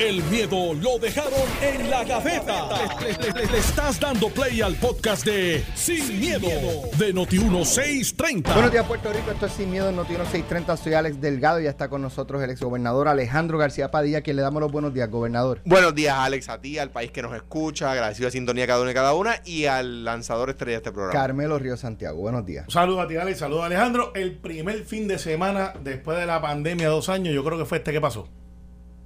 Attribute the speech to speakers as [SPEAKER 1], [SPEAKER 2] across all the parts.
[SPEAKER 1] El miedo lo dejaron en la gaveta. Le, le- le- le estás dando play al podcast de Sin, miedo, de Noti1630.
[SPEAKER 2] Buenos días, Puerto Rico. Esto es Sin Miedo en Noti 630. Soy Alex Delgado y ya está con nosotros el exgobernador Alejandro García Padilla, quien le damos los buenos días, gobernador.
[SPEAKER 3] Buenos días, Alex, a ti, al país que nos escucha, agradecido a sintonía cada uno y cada una, y al lanzador estrella de este programa.
[SPEAKER 2] Carmelo Río Santiago, buenos días.
[SPEAKER 4] Saludos a ti, Alex. Saludos a Alejandro. El primer fin de semana después de la pandemia, dos años, yo creo que fue este que pasó.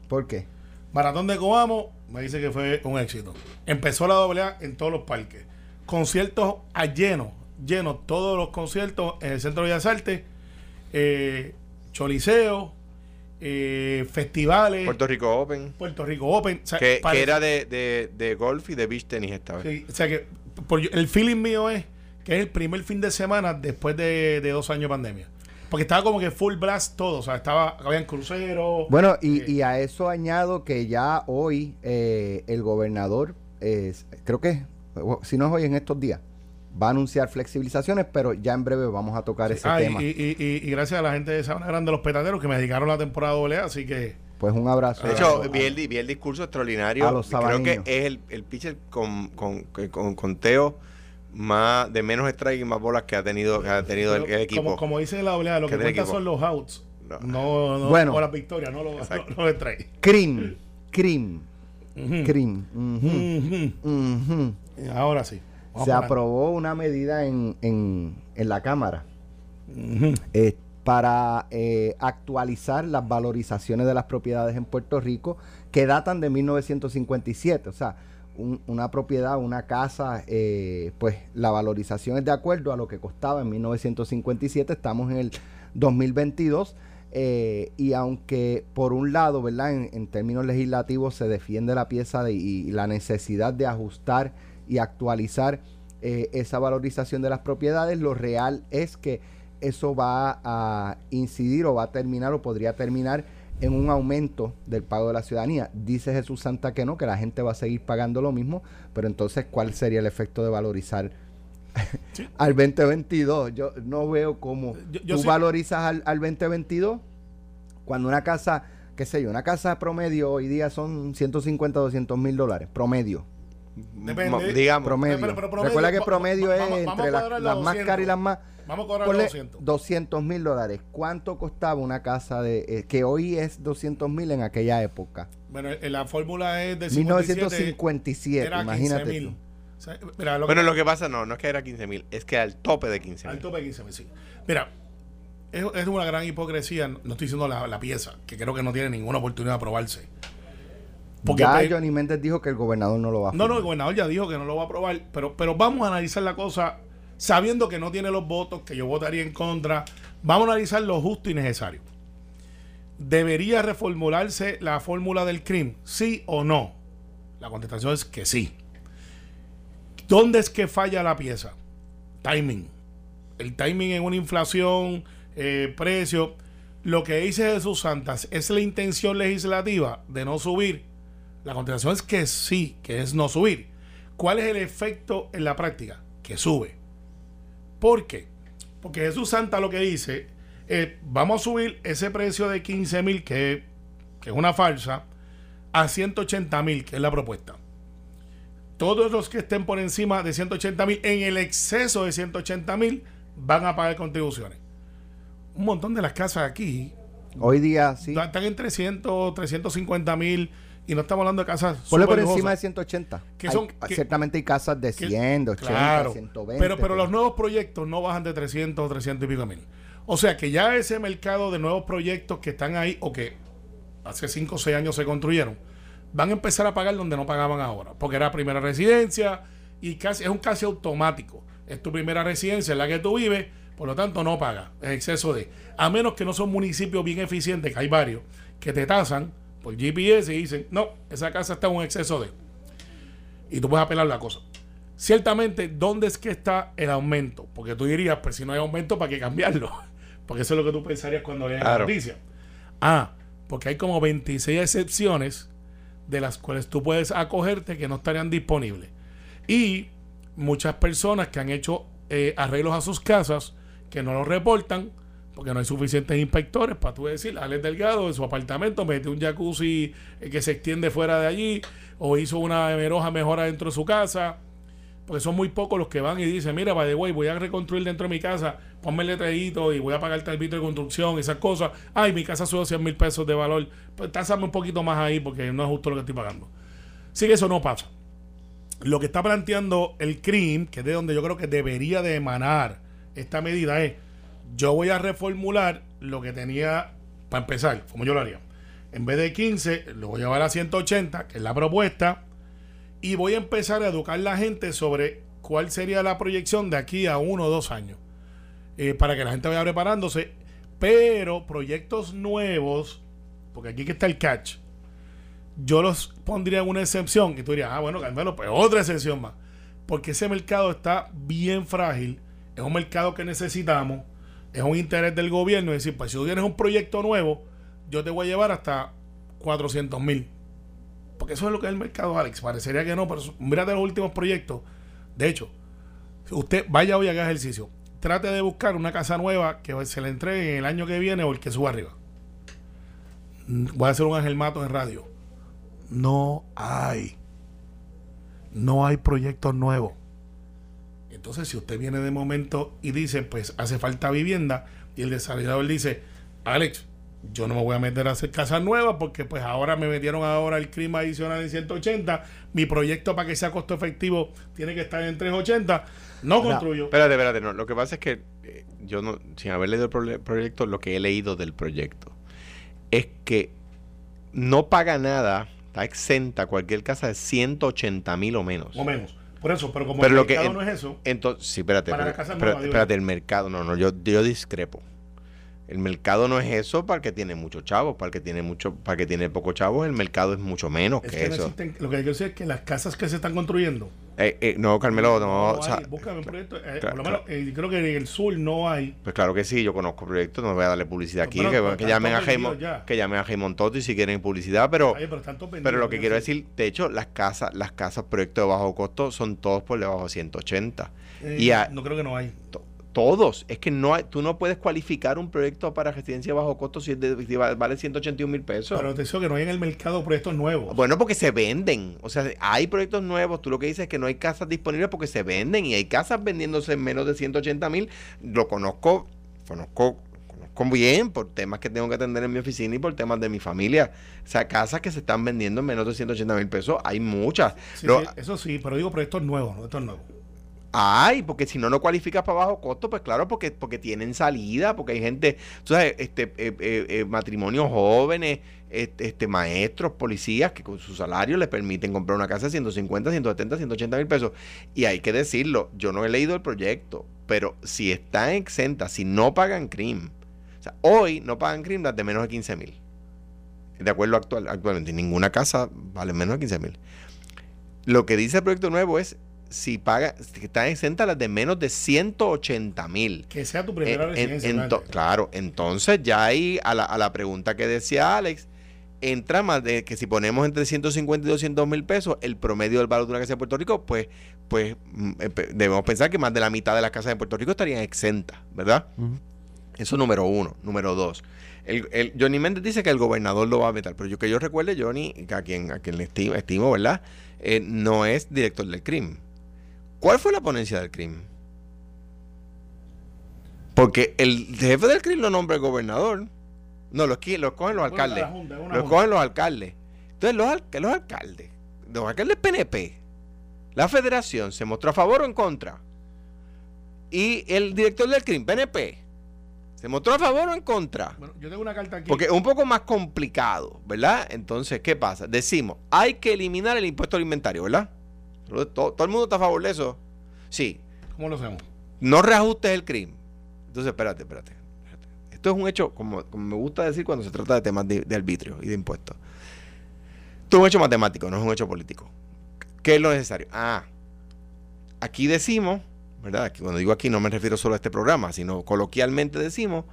[SPEAKER 2] ¿Por qué?
[SPEAKER 4] Maratón de Coamo, me dice que fue un éxito. Empezó la AA en todos los parques. Conciertos a lleno, lleno, todos los conciertos en el Centro de Bellas Artes, eh, choliseo, eh, festivales,
[SPEAKER 3] Puerto Rico Open,
[SPEAKER 4] Puerto Rico Open. O sea,
[SPEAKER 3] que, era de, de, de golf y de beach tenis esta vez.
[SPEAKER 4] Sí, o sea que por- el feeling mío es que es el primer fin de semana después de, de dos años de pandemia. Porque estaba como que full blast todo. O sea, estaba, habían cruceros.
[SPEAKER 2] Bueno, y,
[SPEAKER 4] eh,
[SPEAKER 2] y a eso añado que ya hoy eh, el gobernador, es- creo que, si no es hoy en estos días, va a anunciar flexibilizaciones, pero ya en breve vamos a tocar ese
[SPEAKER 4] Ah,
[SPEAKER 2] tema.
[SPEAKER 4] y- y- y- y gracias a la gente de Sabana Grande, los petateros, que me dedicaron la temporada doble así que
[SPEAKER 2] pues un abrazo.
[SPEAKER 3] De hecho,
[SPEAKER 2] a-
[SPEAKER 3] vi el, vi el discurso extraordinario.
[SPEAKER 2] A los
[SPEAKER 3] Creo que es el, el pitcher con, con, con, con conteo más de menos strike y más bolas que ha tenido, que ha tenido el,
[SPEAKER 4] pero
[SPEAKER 3] el equipo.
[SPEAKER 4] Como, como dice la doble A, lo
[SPEAKER 3] Que
[SPEAKER 4] cuenta son los outs.
[SPEAKER 3] No.
[SPEAKER 4] No, no,
[SPEAKER 2] Bueno.
[SPEAKER 4] o las victorias, no los los strikes.
[SPEAKER 2] Crim, crim,
[SPEAKER 4] Ujú.
[SPEAKER 2] crim. ujú,
[SPEAKER 4] Ujú.
[SPEAKER 2] ujú.
[SPEAKER 4] Ahora sí. Vamos
[SPEAKER 2] Se aprobó una medida en, en, en la Cámara eh, para eh, actualizar las valorizaciones de las propiedades en Puerto Rico que datan de 1957. O sea, un- una propiedad, una casa, eh, pues la valorización es de acuerdo a lo que costaba en 1957. Estamos en el 2022. eh, y aunque por un lado, ¿verdad? En, en términos legislativos se defiende la pieza de- y la necesidad de ajustar y actualizar eh, esa valorización de las propiedades, lo real es que eso va a incidir o va a terminar o podría terminar en un aumento del pago de la ciudadanía. Dice Jesús Santa que no, que la gente va a seguir pagando lo mismo, pero entonces, ¿cuál sería el efecto de valorizar al 2022? Yo no veo cómo
[SPEAKER 4] Yo- yo
[SPEAKER 2] tú
[SPEAKER 4] sí-
[SPEAKER 2] valorizas al, al 2022 cuando una casa, qué sé yo, una casa promedio hoy día son 150, 200 mil dólares, promedio.
[SPEAKER 4] Depende.
[SPEAKER 3] Mo- digamos,
[SPEAKER 2] Promedio.
[SPEAKER 4] pero- pero promedio,
[SPEAKER 2] Recuerda que promedio
[SPEAKER 4] va-
[SPEAKER 2] es entre las, más
[SPEAKER 4] 200.
[SPEAKER 2] caras y las más...
[SPEAKER 4] Vamos a cobrar
[SPEAKER 2] Ponle
[SPEAKER 4] los 200.
[SPEAKER 2] 200 mil dólares. ¿Cuánto costaba una casa de eh, que hoy es 200 mil en aquella época?
[SPEAKER 4] Bueno, eh, la fórmula es de 57,
[SPEAKER 2] 1957,
[SPEAKER 4] era
[SPEAKER 2] imagínate
[SPEAKER 4] 15.000.
[SPEAKER 2] tú.
[SPEAKER 4] O sea, mira, lo
[SPEAKER 3] bueno,
[SPEAKER 4] que,
[SPEAKER 3] lo que pasa no, no es que era 15 mil, es que al tope de 15
[SPEAKER 4] al
[SPEAKER 3] mil.
[SPEAKER 4] tope de 15 sí. Mira, es, es una gran hipocresía. No estoy diciendo la, la pieza, que creo que no tiene ninguna oportunidad de aprobarse. Porque
[SPEAKER 2] ya
[SPEAKER 4] pe-
[SPEAKER 2] Johnny Méndez dijo que el gobernador no lo va a
[SPEAKER 4] no, no, el gobernador ya dijo que no lo va a aprobar, pero, pero vamos a analizar la cosa sabiendo que no tiene los votos, que yo votaría en contra. Vamos a analizar lo justo y necesario. ¿Debería reformularse la fórmula del crimen? ¿Sí o no? La contestación es que sí. ¿Dónde es que falla la pieza? Timing. El timing en una inflación, eh, precio. Lo que dice Jesús Santas es la intención legislativa de no subir. La contestación es que sí, que es no subir. ¿Cuál es el efecto en la práctica? Que sube. ¿Por qué? Porque Jesús Santa lo que dice vamos a subir ese precio de 15 mil, que, que es una falsa, a 180 mil, que es la propuesta. Todos los que estén por encima de 180 mil, en el exceso de 180 mil, van a pagar contribuciones. Un montón de las casas aquí
[SPEAKER 2] Hoy día sí.
[SPEAKER 4] están en 300, 350 mil y no estamos hablando de casas
[SPEAKER 2] Ponle por encima de
[SPEAKER 4] lujosas.
[SPEAKER 2] 180.
[SPEAKER 4] Que
[SPEAKER 2] Hay-
[SPEAKER 4] son- que-
[SPEAKER 2] ciertamente hay casas de
[SPEAKER 4] que-
[SPEAKER 2] 100, de 80,
[SPEAKER 4] Claro.
[SPEAKER 2] 120.
[SPEAKER 4] Pero, pero los nuevos proyectos no bajan de 300 o 300 y pico mil. O sea que ya ese mercado de nuevos proyectos que están ahí o que hace 5 o 6 años se construyeron, van a empezar a pagar donde no pagaban ahora. Porque era primera residencia y casi, es un casi automático. Es tu primera residencia en la que tú vives, por lo tanto no pagas. Es exceso de. A menos que no son municipios bien eficientes, que hay varios, que te tasan por GPS y dicen, no, esa casa está en un exceso de. Y tú puedes apelar la cosa. Ciertamente, ¿dónde es que está el aumento? Porque tú dirías, pues si no hay aumento, ¿para qué cambiarlo? Porque eso es lo que tú pensarías cuando leas la
[SPEAKER 3] Claro.
[SPEAKER 4] noticia. Ah, porque hay como 26 excepciones de las cuales tú puedes acogerte que no estarían disponibles. Y muchas personas que han hecho eh, arreglos a sus casas, que no los reportan, porque no hay suficientes inspectores para tú decir, Alex Delgado en su apartamento mete un jacuzzi eh, que se extiende fuera de allí, o hizo una meroja mejora dentro de su casa, porque son muy pocos los que van y dicen, mira, by the way, voy a reconstruir dentro de mi casa, ponme el letrerito y voy a pagar el arbitrio de construcción, esas cosas. Ay, mi casa sube 100 mil pesos de valor, pues tásame un poquito más ahí porque no es justo lo que estoy pagando. Sí que eso no pasa. Lo que está planteando el CRIM, que es de donde yo creo que debería de emanar esta medida, es yo voy a reformular lo que tenía para empezar, como yo lo haría. En vez de 15, lo voy a llevar a 180, que es la propuesta, y voy a empezar a educar a la gente sobre cuál sería la proyección de aquí a uno o dos años, eh, para que la gente vaya preparándose. Pero proyectos nuevos, porque aquí que está el catch, yo los pondría en una excepción, y tú dirías, ah, bueno, Carmelo, pues otra excepción más, porque ese mercado está bien frágil, es un mercado que necesitamos es un interés del gobierno. Decir, pues si tú tienes un proyecto nuevo, yo te voy a llevar hasta 400 mil. Porque eso es lo que es el mercado, Alex. Parecería que no, pero mírate los últimos proyectos. De hecho, usted vaya hoy a hacer ejercicio. Trate de buscar una casa nueva que se le entregue en el año que viene o el que suba arriba. Voy a hacer un Ángel Mato en radio. No hay. No hay proyectos nuevos. Entonces, si usted viene de momento y dice, pues hace falta vivienda, y el desarrollador dice, Alex, yo no me voy a meter a hacer casas nuevas porque pues ahora me metieron ahora el clima adicional en 180, mi proyecto para que sea costo efectivo tiene que estar en 380, no construyo.
[SPEAKER 3] Espérate, espérate, no. Lo que pasa es que eh, yo no, sin haber leído el proyecto, lo que he leído del proyecto es que no paga nada, está exenta cualquier casa de 180 mil o menos.
[SPEAKER 4] O menos. Por eso, pero como el mercado no es eso.
[SPEAKER 3] Entonces, sí, espérate. espérate, el mercado, no, no, yo, yo discrepo. El mercado no es eso para el que tiene muchos chavos, para el que tiene mucho, para el que tiene pocos chavos, el mercado es mucho menos que, eso.
[SPEAKER 4] lo que quiero decir es que las casas que se están construyendo
[SPEAKER 3] eh, eh, no, Carmelo, no.
[SPEAKER 4] búscame un proyecto. Eh, por lo menos, creo que en el sur no hay.
[SPEAKER 3] Pues claro que sí, yo conozco proyectos, no voy a darle publicidad aquí. que, llamen a Jaimon, que llamen a Totti si quieren publicidad, pero, pero, lo que quiero decir, de hecho, las casas, las casas proyectos de bajo costo son todos por debajo de 180.
[SPEAKER 4] y no creo que no hay.
[SPEAKER 3] Todos. Es que no hay, tú no puedes cualificar un proyecto para residencia bajo costo si, vale 181 mil pesos.
[SPEAKER 4] Pero te digo que no hay en el mercado proyectos nuevos.
[SPEAKER 3] Bueno, porque se venden. O sea, hay proyectos nuevos. Tú lo que dices es que no hay casas disponibles porque se venden y hay casas vendiéndose en menos de 180 mil. Lo conozco, conozco conozco bien por temas que tengo que atender en mi oficina y por temas de mi familia. O sea, casas que se están vendiendo en menos de 180 mil pesos, hay muchas.
[SPEAKER 4] eso sí, pero digo proyectos nuevos, ¿no? Estos nuevos.
[SPEAKER 3] Ay, porque si no, no cualificas para bajo costo, pues claro, porque, porque tienen salida, porque hay gente, tú sabes, este, eh, eh, eh, matrimonios jóvenes, este, este, maestros, policías, que con su salario les permiten comprar una casa de 150, 170, 180 mil pesos. Y hay que decirlo, yo no he leído el proyecto, pero si están exentas, si no pagan CRIM, o sea, hoy no pagan CRIM las de menos de 15 mil. De acuerdo actual, actualmente, ninguna casa vale menos de 15 mil. Lo que dice el proyecto nuevo es si paga, si están exentas las de menos de 180 mil.
[SPEAKER 4] Que sea tu primera residencia.
[SPEAKER 3] claro, entonces ya ahí a la, a la pregunta que decía Alex, entra más de que si ponemos entre 150 y 200 mil pesos el promedio del valor de una casa en Puerto Rico, pues, pues mm, debemos pensar que más de la mitad de las casas en Puerto Rico estarían exentas, ¿verdad? Eso número uno. Número dos. El, el, Johnny Méndez dice que el gobernador lo va a meter, pero yo que yo recuerde, Johnny, a quien, a quien le estimo, estimo ¿verdad? Eh, no es director del crimen. ¿Cuál fue la ponencia del crimen? Porque el jefe del crimen lo nombra el gobernador. No, los, los cogen los alcaldes. los cogen los alcaldes. Entonces, los, los alcaldes, los alcaldes PNP, la federación se mostró a favor o en contra. Y el director del crimen, PNP, ¿Se mostró a favor o en contra?
[SPEAKER 4] Bueno, yo tengo una carta aquí.
[SPEAKER 3] Porque es un poco más complicado, ¿verdad? Entonces, ¿qué pasa? Decimos, hay que eliminar el impuesto al inventario, ¿verdad? Todo, el mundo está a favor de eso. Sí.
[SPEAKER 4] ¿Cómo lo hacemos?
[SPEAKER 3] No reajustes el crimen. Entonces, espérate, espérate. Esto es un hecho, como, me gusta decir cuando se trata de temas de, arbitrio y de impuestos. Esto es un hecho matemático, no es un hecho político. ¿Qué es lo necesario? Ah, aquí decimos, ¿verdad? Cuando digo aquí no me refiero solo a este programa, sino coloquialmente decimos,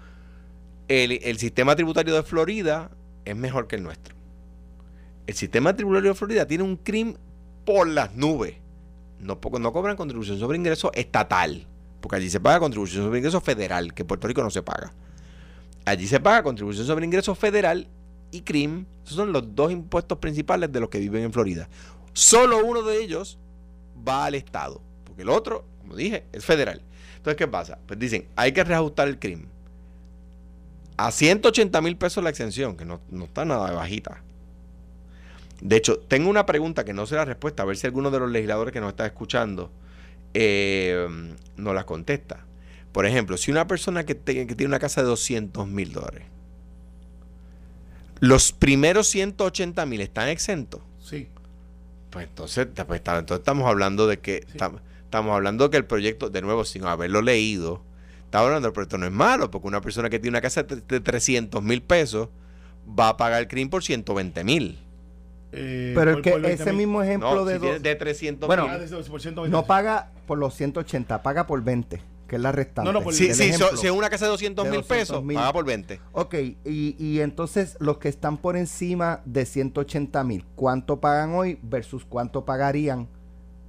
[SPEAKER 3] el, el sistema tributario de Florida es mejor que el nuestro. El sistema tributario de Florida tiene un crimen por las nubes. No, cobran contribución sobre ingreso estatal, porque allí se paga contribución sobre ingreso federal, que en Puerto Rico no se paga. Allí se paga contribución sobre ingresos federal y CRIM. Esos son los dos impuestos principales de los que viven en Florida. Solo uno de ellos va al Estado, porque el otro, como dije, es federal. Entonces, ¿qué pasa? Pues dicen, hay que reajustar el CRIM. A 180 mil pesos la exención, que no, no está nada bajita. De hecho, tengo una pregunta que no sé la respuesta, a ver si alguno de los legisladores que nos está escuchando eh, nos la contesta. Por ejemplo, si una persona que, te- que tiene una casa de 200 mil dólares, los primeros 180 mil están exentos,
[SPEAKER 4] Sí.
[SPEAKER 3] pues entonces, pues, entonces estamos hablando de que tam- estamos hablando que el proyecto, de nuevo, sin haberlo leído, estamos hablando del proyecto no es malo, porque una persona que tiene una casa de, de 300 mil pesos va a pagar el CRIM por 120 mil.
[SPEAKER 4] Eh,
[SPEAKER 2] Pero
[SPEAKER 4] por-
[SPEAKER 2] es que
[SPEAKER 4] por 20
[SPEAKER 2] ese mismo ejemplo
[SPEAKER 3] No,
[SPEAKER 2] de
[SPEAKER 3] si
[SPEAKER 2] dos-
[SPEAKER 3] de 300
[SPEAKER 2] Bueno,
[SPEAKER 4] Ah,
[SPEAKER 3] mil.
[SPEAKER 4] 120.
[SPEAKER 2] no paga por los 180, paga por 20, que es la restante.
[SPEAKER 4] No, no, por-
[SPEAKER 3] Sí, sí, so-
[SPEAKER 2] ejemplo.
[SPEAKER 3] si es una casa de 200
[SPEAKER 2] De
[SPEAKER 3] mil
[SPEAKER 2] 200
[SPEAKER 3] pesos,
[SPEAKER 2] mil.
[SPEAKER 3] paga por 20.
[SPEAKER 2] Ok, y, y entonces los que están por encima de 180 mil, ¿cuánto pagan hoy versus cuánto pagarían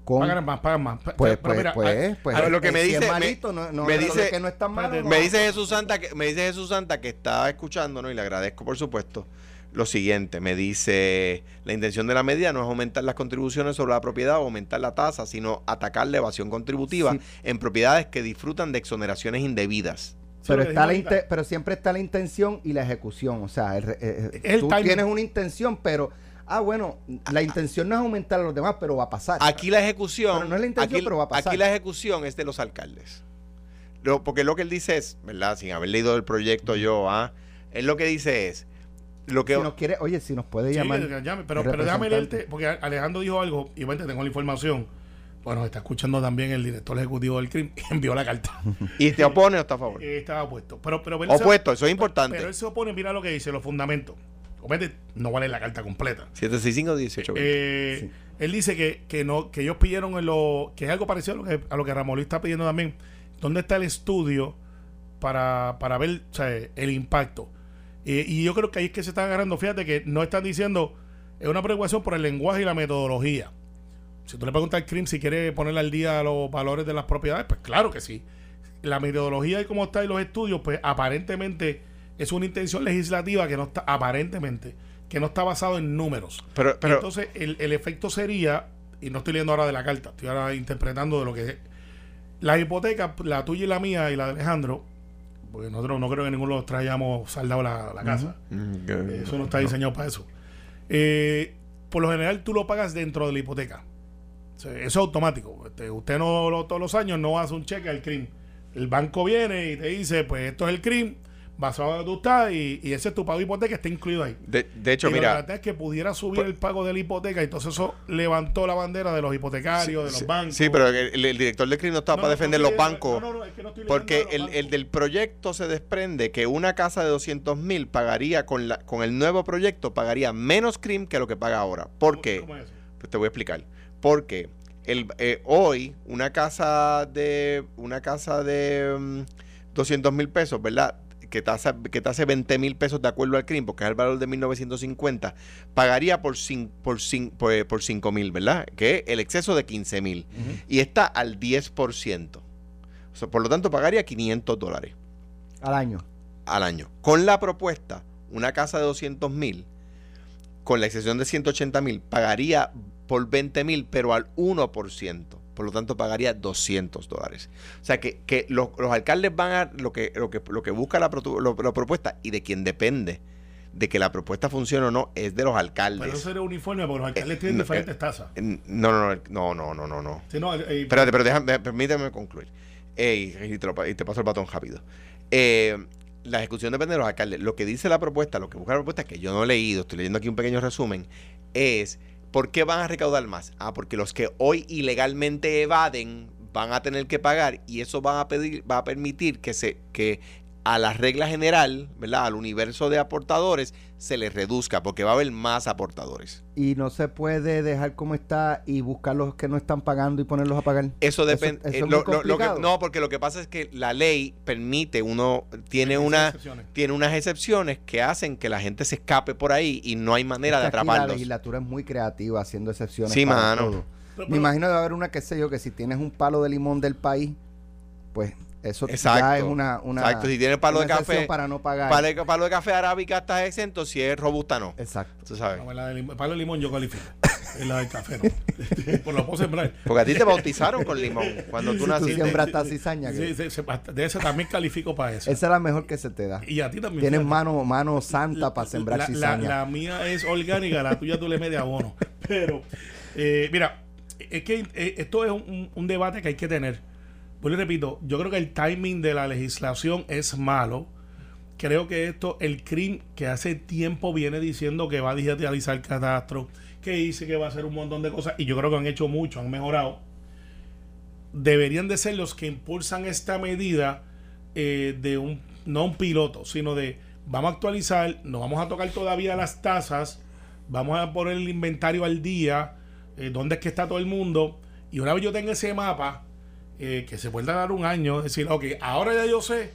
[SPEAKER 2] con...
[SPEAKER 4] Pagan más, pagan más.
[SPEAKER 2] Pues, pues,
[SPEAKER 4] mira,
[SPEAKER 2] pues, pues,
[SPEAKER 3] a ver, lo que me
[SPEAKER 2] si es
[SPEAKER 3] dice- me-
[SPEAKER 2] no,
[SPEAKER 3] me dice-
[SPEAKER 2] que no es tan malo.
[SPEAKER 3] Me dice Jesús Santa que me dice Jesús Santa que está escuchándonos y le agradezco por supuesto lo siguiente, me dice la intención de la medida no es aumentar las contribuciones sobre la propiedad o aumentar la tasa, sino atacar la evasión contributiva
[SPEAKER 2] Sí.
[SPEAKER 3] en propiedades que disfrutan de exoneraciones indebidas.
[SPEAKER 4] Sí,
[SPEAKER 2] pero, está la
[SPEAKER 4] dijimos
[SPEAKER 2] inte- pero siempre está la intención y la ejecución. O sea, el eh, eh,
[SPEAKER 4] El
[SPEAKER 2] tú
[SPEAKER 4] timing.
[SPEAKER 2] tienes una intención, pero... Ah, bueno, la intención no es aumentar a los demás, pero va a pasar.
[SPEAKER 3] Aquí la ejecución,
[SPEAKER 2] Pero no es la intención,
[SPEAKER 3] aquí,
[SPEAKER 2] pero va a pasar.
[SPEAKER 3] aquí la ejecución es de los alcaldes. Lo- porque lo que él dice es, ¿verdad? Sin haber leído el proyecto yo, ¿ah? él lo que dice es lo que
[SPEAKER 2] si nos quiere, oye, si nos puede llamar.
[SPEAKER 4] llame, pero, pero déjame leerte, porque Alejandro dijo algo, y obviamente tengo la información. Bueno, está escuchando también el director ejecutivo del CRIM, envió la carta.
[SPEAKER 3] y te opone o está a favor.
[SPEAKER 4] Eh, estaba opuesto. Pero, pero
[SPEAKER 3] Opuesto, eso es importante.
[SPEAKER 4] Pero él se opone, mira lo que dice, los fundamentos. Obviamente no vale la carta completa.
[SPEAKER 3] 765 18
[SPEAKER 4] Eh,
[SPEAKER 2] Sí.
[SPEAKER 4] Él dice que, que no que ellos pidieron en lo que es algo parecido a lo que, a lo que Ramón Luis está pidiendo también. ¿Dónde está el estudio para, para ver o sea, el impacto? Eh, y yo creo que ahí es que se están agarrando. Fíjate que no están diciendo, es una preocupación por el lenguaje y la metodología. Si tú le preguntas al CRIM si quiere ponerle al día los valores de las propiedades, pues claro que sí. La metodología y cómo está y los estudios, pues aparentemente es una intención legislativa que no está, aparentemente, que no está basado en números.
[SPEAKER 3] Pero, pero
[SPEAKER 4] Entonces, el, el efecto sería, y no estoy leyendo ahora de la carta, estoy ahora interpretando de lo que es. La hipoteca, la tuya y la mía y la de Alejandro, porque nosotros no creo que ninguno de los traíamos saldado la, la casa. Eh, Eso no está diseñado para eso. Eh, por lo general, tú lo pagas dentro de la hipoteca. O sea, eso es automático. Este, usted no lo- todos los años no hace un cheque al CRIM. El banco viene y te dice, pues esto es el CRIM, basado en donde tú estás, y, y ese es tu pago de hipoteca, está incluido ahí.
[SPEAKER 3] de, de hecho,
[SPEAKER 4] y
[SPEAKER 3] mira,
[SPEAKER 4] traté es que pudiera subir
[SPEAKER 3] Pues-
[SPEAKER 4] el pago de la hipoteca, entonces eso levantó la bandera de los hipotecarios, de los
[SPEAKER 3] sí,
[SPEAKER 4] bancos.
[SPEAKER 3] sí, pero el, el director del CRIM no está
[SPEAKER 4] No,
[SPEAKER 3] para
[SPEAKER 4] no,
[SPEAKER 3] defender los bancos.
[SPEAKER 4] no, no, no, es que no estoy
[SPEAKER 3] Porque el, el del proyecto se desprende que una casa de 200 mil pagaría con, la, con el nuevo proyecto, pagaría menos CRIM que lo que paga ahora. ¿Por
[SPEAKER 4] ¿Cómo-
[SPEAKER 3] qué?
[SPEAKER 4] cómo es eso?
[SPEAKER 3] Pues te voy a explicar. Porque el, eh, hoy una casa de una casa de mm, 200 mil pesos, ¿verdad? Que te, hace, que te hace 20 mil pesos de acuerdo al CRIM, porque es el valor de 1950, pagaría por, cin- por, cin- por, eh, por 5 mil, ¿verdad? Que es el exceso de 15 mil. Y está al 10%. O sea, por lo tanto, pagaría 500 dólares
[SPEAKER 2] Al año.
[SPEAKER 3] al año. Con la propuesta, una casa de 200 mil, con la excepción de 180 mil, pagaría por 20 mil, pero al 1%. Por lo tanto, pagaría 200 dólares. O sea, que, que los, los alcaldes van a lo que, lo que, lo que busca la, lo- la propuesta y de quien depende de que la propuesta funcione o no es de los
[SPEAKER 4] Pero
[SPEAKER 3] alcaldes.
[SPEAKER 4] eso sería uniforme, porque los alcaldes tienen
[SPEAKER 3] no,
[SPEAKER 4] diferentes
[SPEAKER 3] eh,
[SPEAKER 4] tasas.
[SPEAKER 3] No, no, no, no, no, no, no.
[SPEAKER 4] Sí, no, eh, eh,
[SPEAKER 3] Espérate, pero déjame, permíteme concluir. Eh, y, te lo y te paso el batón rápido. Eh, la ejecución depende de los alcaldes. Lo que dice la propuesta, lo que busca la propuesta, que yo no he leído, estoy leyendo aquí un pequeño resumen, es ¿por qué van a recaudar más? Ah, porque los que hoy ilegalmente evaden van a tener que pagar y eso va a permitir que se, que a la regla general, ¿verdad? Al universo de aportadores se les reduzca, porque va a haber más aportadores.
[SPEAKER 2] Y no se puede dejar como está y buscar los que no están pagando y ponerlos a pagar.
[SPEAKER 3] Eso depende.
[SPEAKER 2] eso es
[SPEAKER 3] eh,
[SPEAKER 2] muy
[SPEAKER 3] lo- lo- lo que-
[SPEAKER 2] complicado.
[SPEAKER 3] no, porque lo que pasa es que la ley permite, uno tiene una tiene unas excepciones que hacen que la gente se escape por ahí y no hay manera de
[SPEAKER 2] Es que La
[SPEAKER 3] atraparlos.
[SPEAKER 2] legislatura es muy creativa haciendo excepciones.
[SPEAKER 3] Sí,
[SPEAKER 2] para
[SPEAKER 3] mano.
[SPEAKER 2] todo.
[SPEAKER 4] Pero-
[SPEAKER 2] Me imagino que va a haber una, qué sé yo, que si tienes un palo de limón del país, pues Eso ya
[SPEAKER 3] Exacto.
[SPEAKER 2] es una, una
[SPEAKER 3] Exacto, si tiene palo de café,
[SPEAKER 2] para no pagar.
[SPEAKER 3] Palo de, palo de café arábica estás exento, si es robusta no.
[SPEAKER 2] Exacto.
[SPEAKER 3] Tú sabes.
[SPEAKER 4] No, la de lim- palo de limón yo califico. Es la del café, ¿no? Por lo puedo sembrar.
[SPEAKER 3] Porque a ti te bautizaron con limón cuando tú
[SPEAKER 2] Tú
[SPEAKER 3] naciste.
[SPEAKER 2] siembraste cizaña.
[SPEAKER 4] Sí, sí, sí, hasta- de ese también califico para eso.
[SPEAKER 2] Esa es la mejor que se te da.
[SPEAKER 4] Y a ti también.
[SPEAKER 2] Tienes mano, mano santa para sembrar
[SPEAKER 4] la, la,
[SPEAKER 2] cizaña.
[SPEAKER 4] la mía es orgánica, la tuya tú le metes abono. Pero, eh, mira, es que eh, esto es un, un debate que hay que tener. Pues le repito, yo creo que el timing de la legislación es malo. Creo que esto, el CRIM, que hace tiempo viene diciendo que va a digitalizar el catastro, que dice que va a hacer un montón de cosas, y yo creo que han hecho mucho, han mejorado. Deberían de ser los que impulsan esta medida eh, de un, no un piloto, sino de vamos a actualizar, no vamos a tocar todavía las tasas, vamos a poner el inventario al día, eh, dónde es que está todo el mundo, y una vez yo tenga ese mapa, eh, que se puede dar un año, es decir, ok, ahora ya yo sé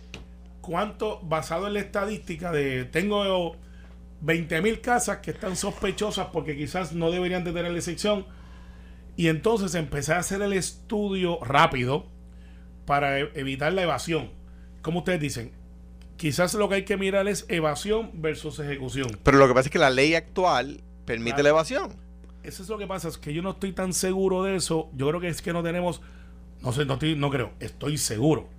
[SPEAKER 4] cuánto, basado en la estadística de, tengo 20 mil casas que están sospechosas porque quizás no deberían de tener la sección, y entonces empecé a hacer el estudio rápido para e- evitar la evasión. Como ustedes dicen, quizás lo que hay que mirar es evasión versus ejecución.
[SPEAKER 3] Pero lo que pasa es que la ley actual permite
[SPEAKER 4] Claro.
[SPEAKER 3] la evasión.
[SPEAKER 4] Eso es lo que pasa, es que yo no estoy tan seguro de eso. Yo creo que es que no tenemos, no sé, no, estoy- no creo, estoy seguro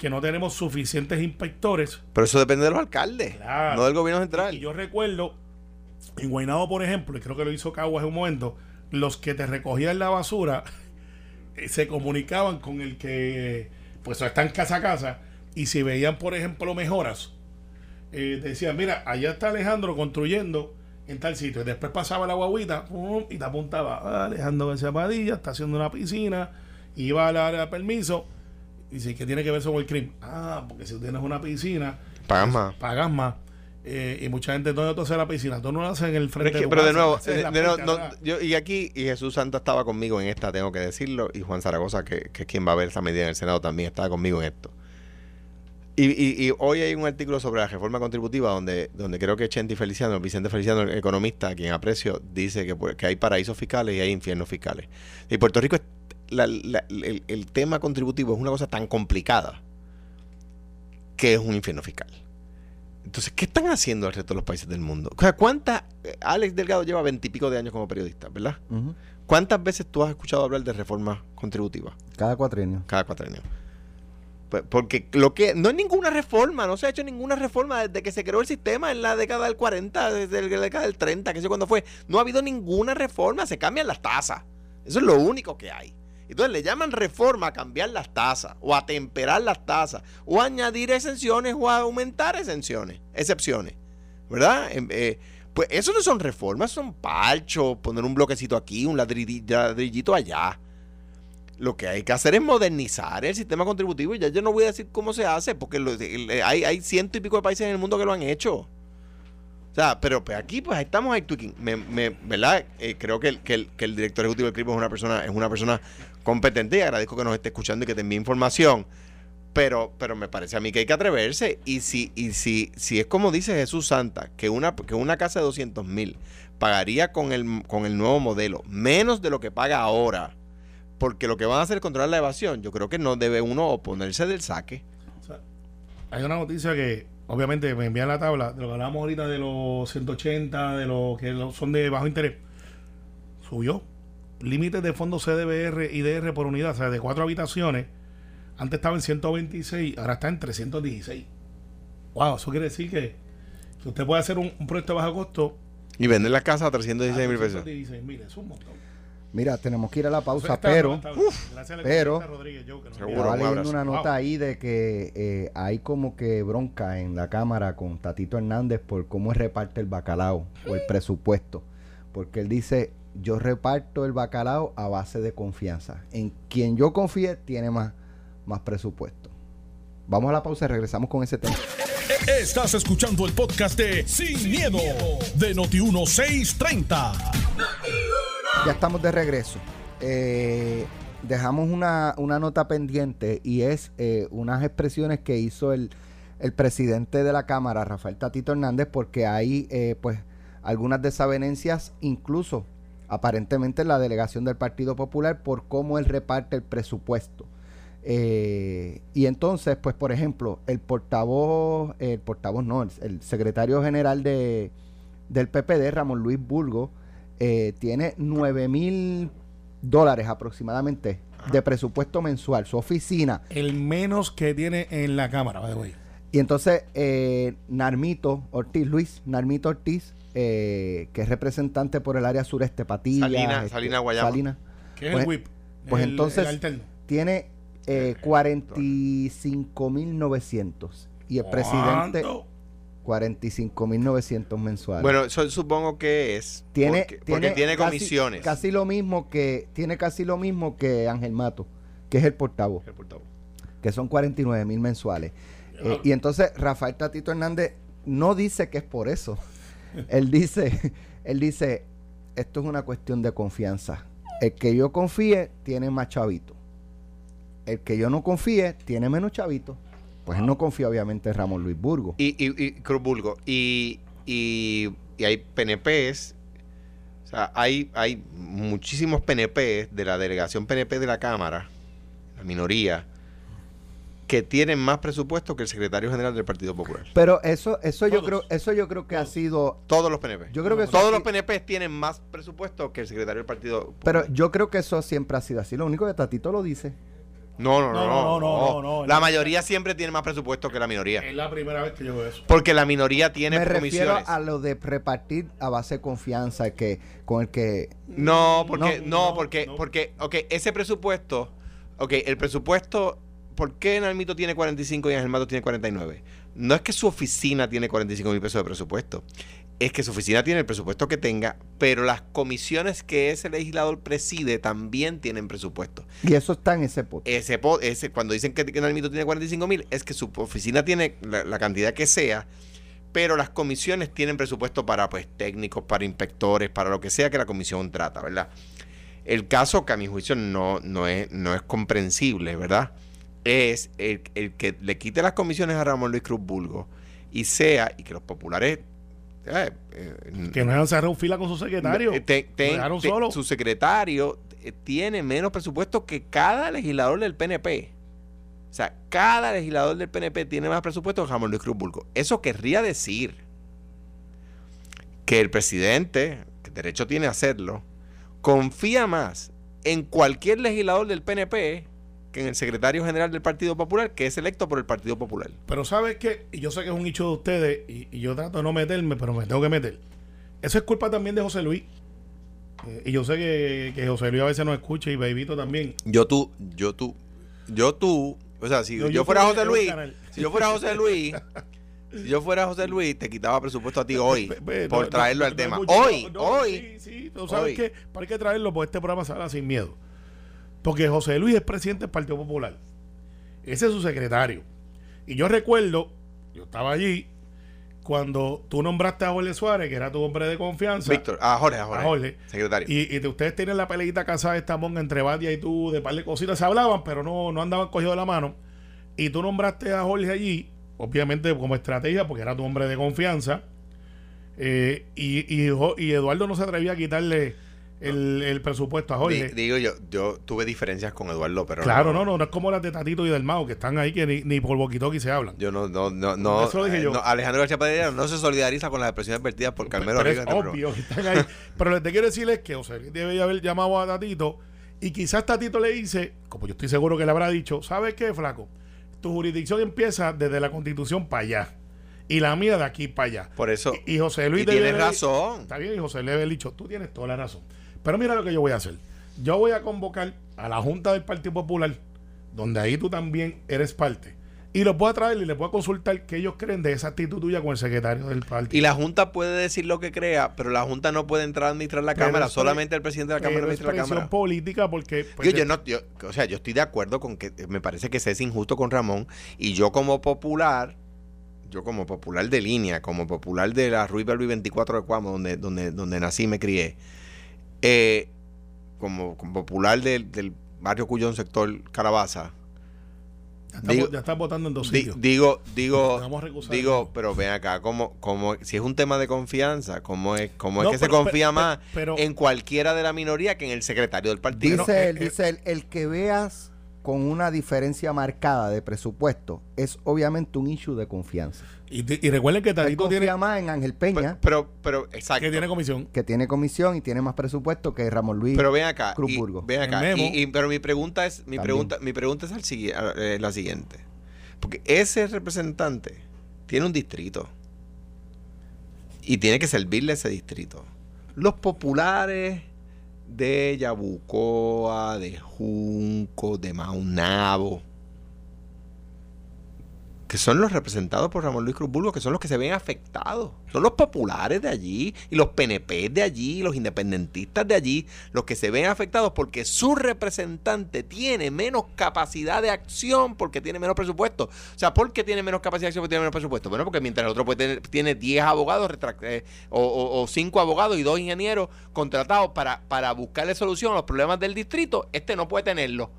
[SPEAKER 4] que no tenemos suficientes inspectores.
[SPEAKER 3] Pero eso depende de los alcaldes,
[SPEAKER 4] Claro.
[SPEAKER 3] no del gobierno central.
[SPEAKER 4] Y yo recuerdo, en Guaynabo, por ejemplo, y creo que lo hizo Caguas en un momento, los que te recogían la basura eh, se comunicaban con el que, pues, están casa a casa, y si veían, por ejemplo, mejoras, eh, decían, mira, allá está Alejandro construyendo en tal sitio. Y después pasaba la guaguita pum, y te apuntaba, "Ah, Alejandro García Padilla está haciendo una piscina, iba a dar permiso. Y dice, ¿qué tiene que ver eso con el crimen? Ah, porque si tú tienes una piscina,
[SPEAKER 3] Pagan más.
[SPEAKER 4] pagas más. Eh, y mucha gente no hace la piscina, tú no lo haces en el
[SPEAKER 3] Pero,
[SPEAKER 4] frente
[SPEAKER 3] es que-
[SPEAKER 4] tu
[SPEAKER 3] pero de
[SPEAKER 4] casa,
[SPEAKER 3] nuevo,
[SPEAKER 4] haces
[SPEAKER 3] de-
[SPEAKER 4] la
[SPEAKER 3] de nuevo, no, yo, y aquí, y Jesús Santa estaba conmigo en esta, tengo que decirlo, y Juan Zaragoza, que, que es quien va a ver esta medida en el Senado, también estaba conmigo en esto. Y, y- y hoy hay un artículo sobre la reforma contributiva donde, donde creo que Chenti Feliciano, Vicente Feliciano, el economista, a quien aprecio, dice que, pues, que hay paraísos fiscales y hay infiernos fiscales. Y Puerto Rico, es- la- la- el, el tema contributivo es una cosa tan complicada que es un infierno fiscal. Entonces, ¿qué están haciendo el resto de los países del mundo? O sea, ¿cuántas... eh, Alex Delgado lleva veintipico de años como periodista, ¿verdad? ¿Cuántas veces tú has escuchado hablar de reforma contributiva?
[SPEAKER 2] Cada cuatrienio.
[SPEAKER 3] Cada cuatro años. Pues, Porque lo que no es ninguna reforma, no se ha hecho ninguna reforma desde que se creó el sistema en la década del 40, desde la década del 30, que sé cuándo fue. No ha habido ninguna reforma, se cambian las tasas. Eso es lo único que hay. Entonces le llaman reforma a cambiar las tasas, o a temperar las tasas, o añadir exenciones, o a aumentar exenciones, excepciones. ¿Verdad? Em, eh, pues eso no son reformas, son parchos, poner un bloquecito aquí, un ladrilli- ladrillito allá. Lo que hay que hacer es modernizar el sistema contributivo y ya yo no voy a decir cómo se hace, porque hay, ciento y pico de países en el mundo que lo han hecho. O sea, pero pues aquí pues estamos ahí. Me, me- ¿Verdad? Eh, creo que el, director ejecutivo del CRIP es una persona, es una persona competente y agradezco que nos esté escuchando y que te envíe información. Pero, pero me parece a mí que hay que atreverse. Y si, y si, si es como dice Jesús Santa, que una, que una casa de 200 mil pagaría con el, con el nuevo modelo menos de lo que paga ahora, porque lo que van a hacer es controlar la evasión, yo creo que no debe uno oponerse del saque.
[SPEAKER 4] Hay una noticia que obviamente me envían la tabla de lo que hablábamos ahorita de los 180, de lo que son de bajo interés. Subió. Límites de fondos CDBR y DR por unidad, o sea, de cuatro habitaciones. Antes estaba en 126, ahora está en 316. Wow, eso quiere decir que, que usted puede hacer un, un proyecto de bajo costo.
[SPEAKER 3] Y vender la casa a 316 mil pesos.
[SPEAKER 4] 316 mil, es un montón.
[SPEAKER 2] Mira, tenemos que ir a la pausa,
[SPEAKER 4] Está-
[SPEAKER 2] pero
[SPEAKER 4] está- gracias al
[SPEAKER 2] pero-
[SPEAKER 4] economista Rodríguez Joe, que nos
[SPEAKER 3] Seguro.
[SPEAKER 4] envió.
[SPEAKER 2] estaba
[SPEAKER 3] un
[SPEAKER 2] leyendo una nota
[SPEAKER 4] Wow.
[SPEAKER 2] ahí de que eh, hay como que bronca en la Cámara con Tatito Hernández por cómo reparte el bacalao o el presupuesto. Porque él dice, yo reparto el bacalao a base de confianza. En quien yo confíe tiene más, más presupuesto. Vamos a la pausa y regresamos con ese tema.
[SPEAKER 1] Estás escuchando el podcast de Sin, miedo, de Noti1630.
[SPEAKER 2] Ya estamos de regreso. Eh, dejamos una, una nota pendiente y es eh, unas expresiones que hizo el, el presidente de la Cámara, Rafael Tatito Hernández, porque hay eh, pues algunas desavenencias, incluso aparentemente en la delegación del Partido Popular, por cómo él reparte el presupuesto. Eh, y entonces, pues por ejemplo, el portavoz, el portavoz no, el, el secretario general de, del PPD, Ramón Luis Burgo, eh, tiene 9 mil dólares aproximadamente de presupuesto mensual, su oficina.
[SPEAKER 4] El menos que tiene en la Cámara, by the way.
[SPEAKER 2] Y entonces, eh, Narmito Ortiz, Luis Narmito Ortiz, eh, que es representante por el área sureste, Patilla,
[SPEAKER 3] Salina-
[SPEAKER 2] este,
[SPEAKER 3] Salina, Guayama.
[SPEAKER 2] Salina,
[SPEAKER 4] Que es
[SPEAKER 2] Pues-
[SPEAKER 4] el whip.
[SPEAKER 2] pues
[SPEAKER 4] el-
[SPEAKER 2] entonces-
[SPEAKER 4] el
[SPEAKER 2] tiene eh, 45.900 y el presidente
[SPEAKER 4] ¿Cuánto?
[SPEAKER 2] 45.900 mensuales.
[SPEAKER 3] Bueno, eso supongo que es.
[SPEAKER 2] tiene,
[SPEAKER 3] porque, porque tiene
[SPEAKER 2] casi-
[SPEAKER 3] comisiones.
[SPEAKER 2] Casi lo mismo que tiene casi lo mismo que Ángel Mato, que es el portavoz,
[SPEAKER 3] El portavoz.
[SPEAKER 2] que son 49 mil mensuales. Eh, y entonces Rafael Tatito Hernández no dice que es por eso. Él dice, él dice, esto es una cuestión de confianza. El que yo confíe tiene más chavito. El que yo no confíe tiene menos chavito. Pues él no confía obviamente en Ramón Luis Burgo.
[SPEAKER 3] Y, y, y Cruz Bulgo. Y, y, y hay PNPs. O sea, hay, hay muchísimos PNPs de la delegación PNP de la Cámara, la minoría, que tienen más presupuesto que el secretario general del Partido Popular.
[SPEAKER 2] Pero eso, eso yo creo, eso yo creo que ha sido
[SPEAKER 3] Todos los PNP.
[SPEAKER 2] Yo creo que eso
[SPEAKER 3] Todos los PNP tienen más presupuesto que el secretario del Partido Popular.
[SPEAKER 2] Pero yo creo que eso siempre ha sido así. Lo único que Tatito lo dice.
[SPEAKER 3] No, no, no,
[SPEAKER 4] No,
[SPEAKER 3] no.
[SPEAKER 4] no, no, no.
[SPEAKER 3] La mayoría siempre tiene más presupuesto que la minoría.
[SPEAKER 4] Es la primera vez que yo veo eso.
[SPEAKER 3] Porque la minoría tiene
[SPEAKER 2] Me refiero
[SPEAKER 3] comisiones.
[SPEAKER 2] a lo de repartir a base de confianza que con el que
[SPEAKER 3] No, porque,
[SPEAKER 4] No,
[SPEAKER 3] no,
[SPEAKER 4] no,
[SPEAKER 3] porque,
[SPEAKER 4] no.
[SPEAKER 3] porque, ok, ese presupuesto, ok, el presupuesto, ¿por qué Nalmito tiene 45 y Ángel Mato tiene 49? No es que su oficina tiene 45 mil pesos de presupuesto, es que su oficina tiene el presupuesto que tenga, pero las comisiones que ese legislador preside también tienen presupuesto.
[SPEAKER 2] y eso está en ese pote.
[SPEAKER 3] Ese, po- ese cuando dicen que, que Nalmito tiene 45 mil, es que su oficina tiene la, la cantidad que sea, pero las comisiones tienen presupuesto para pues técnicos, para inspectores, para lo que sea que la comisión trata, ¿verdad? El caso que a mi juicio no, no, es, no es comprensible, ¿verdad? Es el, el que le quite las comisiones a Ramón Luis Cruz Bulgo y sea, y que los populares... eh, eh,
[SPEAKER 4] Que no hayan cerrado fila con su secretario.
[SPEAKER 3] te- te-
[SPEAKER 4] Lo dejaron
[SPEAKER 3] te-
[SPEAKER 4] solo.
[SPEAKER 3] Su secretario eh, tiene menos presupuesto que cada legislador del PNP. O sea, cada legislador del PNP tiene más presupuesto que Ramón Luis Cruz Bulgo. Eso querría decir que el presidente, que derecho tiene a hacerlo, confía más en cualquier legislador del PNP que en el secretario general del Partido Popular, que es electo por el Partido Popular.
[SPEAKER 4] Pero ¿sabes qué? Y yo sé que es un nicho de ustedes y, y yo trato de no meterme, pero me tengo que meter. Eso es culpa también de José Luis. Eh, y yo sé que, que José Luis a veces nos escucha y Babyito también.
[SPEAKER 3] Yo tú, yo tú, yo tú, o sea, si
[SPEAKER 4] Yo-
[SPEAKER 3] yo,
[SPEAKER 4] yo
[SPEAKER 3] fuera José Luis, si yo fuera José Luis, si yo fuera José Luis, te quitaba presupuesto a ti hoy por
[SPEAKER 4] no,
[SPEAKER 3] traerlo
[SPEAKER 4] no,
[SPEAKER 3] al
[SPEAKER 4] no,
[SPEAKER 3] tema. Hoy, hoy.
[SPEAKER 4] Sí, sí, tú sabes
[SPEAKER 3] Hoy.
[SPEAKER 4] que hay que traerlo porque este programa se habla sin miedo. Porque José Luis es presidente del Partido Popular. Ese es su secretario. Y yo recuerdo, yo estaba allí cuando tú nombraste a Jorge Suárez, que era tu hombre de confianza.
[SPEAKER 3] Víctor, a Jorge, a Jorge,
[SPEAKER 4] A Jorge.
[SPEAKER 3] secretario.
[SPEAKER 4] Y, y de ustedes tienen la peleita casada esta monga entre Batia y tú, de par de cositas se hablaban, pero no, no andaban cogidos de la mano. Y tú nombraste a Jorge allí, obviamente como estrategia, porque era tu hombre de confianza. Eh, y, y, y Eduardo no se atrevía a quitarle el, el presupuesto a Jorge.
[SPEAKER 3] Di- digo yo, yo tuve diferencias con Eduardo, pero
[SPEAKER 4] claro, no, no, no es como las de Tatito y del Mao, que están ahí que ni, ni por boquitoqui se hablan.
[SPEAKER 3] Yo no, no, no, no,
[SPEAKER 4] Eso lo dije
[SPEAKER 3] eh,
[SPEAKER 4] yo.
[SPEAKER 3] no, Alejandro García Padilla no se solidariza con las expresiones vertidas por Carmelo
[SPEAKER 4] pero es
[SPEAKER 3] este
[SPEAKER 4] obvio que están ahí. pero lo que te quiero decir es que José Luis debe haber llamado a Tatito y quizás Tatito le dice, como yo estoy seguro que le habrá dicho, ¿sabes qué, flaco? Tu jurisdicción empieza desde la constitución para allá y la mía de aquí para allá.
[SPEAKER 3] Por eso,
[SPEAKER 4] Y, y José Luis
[SPEAKER 3] y
[SPEAKER 4] debe
[SPEAKER 3] tienes razón.
[SPEAKER 4] Está bien, y José Luis debe haber dicho, tú tienes toda la razón. Pero mira lo que yo voy a hacer. Yo voy a convocar a la Junta del Partido Popular, donde ahí tú también eres parte. Y los voy a traer y les voy a consultar qué ellos creen de esa actitud tuya con el secretario del partido.
[SPEAKER 3] Y la Junta puede decir lo que crea, pero la Junta no puede entrar a administrar la
[SPEAKER 4] Pero
[SPEAKER 3] Cámara, solamente el presidente de la Cámara administra la Cámara.
[SPEAKER 4] política porque... pues,
[SPEAKER 3] Yo, yo no, yo- o sea, yo estoy de acuerdo con que me parece que se es injusto con Ramón y yo como popular, yo como popular de línea, como popular de la Ruiz Belvi 24 de Cuamo, donde, donde, donde nací y me crié, eh, como, como popular del, del barrio Cuyón sector Calabaza,
[SPEAKER 4] ya, está,
[SPEAKER 3] digo-
[SPEAKER 4] ya está votando en dos
[SPEAKER 3] di-
[SPEAKER 4] sitios.
[SPEAKER 3] digo, digo, digo, pero ven acá, como, como, si es un tema de confianza, ¿cómo es, cómo
[SPEAKER 4] No,
[SPEAKER 3] es que se confía
[SPEAKER 4] pero-
[SPEAKER 3] más
[SPEAKER 4] pero-
[SPEAKER 3] en cualquiera de la minoría que en el secretario del partido?
[SPEAKER 2] Dice él,
[SPEAKER 4] eh,
[SPEAKER 2] dice él, el que veas con una diferencia marcada de presupuesto, es obviamente un issue de confianza.
[SPEAKER 4] Y, y recuerden que
[SPEAKER 2] confía
[SPEAKER 4] tiene,
[SPEAKER 2] más en Ángel
[SPEAKER 3] Pero,
[SPEAKER 2] Peña,
[SPEAKER 3] pero, pero, exacto.
[SPEAKER 4] que tiene comisión.
[SPEAKER 2] que tiene comisión y tiene más presupuesto que Ramón Luis.
[SPEAKER 3] Pero ven acá.
[SPEAKER 2] Cruz
[SPEAKER 3] y- ven acá. Y- y- pero mi pregunta es, mi
[SPEAKER 2] También.
[SPEAKER 3] pregunta, mi pregunta es al eh, la siguiente. Porque ese representante tiene un distrito. Y tiene que servirle a ese distrito. Los populares de Yabucoa, de Junco, de Maunabo, que son los representados por Ramón Luis Cruz Burgos, que son los que se ven afectados. Son los populares de allí, y los PNP de allí, los independentistas de allí, los que se ven afectados porque su representante tiene menos capacidad de acción porque tiene menos presupuesto. O sea, ¿por qué tiene menos capacidad de acción porque tiene menos presupuesto? Bueno, porque mientras el otro puede tener, tiene 10 abogados eh, o, 5 abogados y 2 ingenieros contratados para, para buscarle solución a los problemas del distrito, este no puede tenerlo.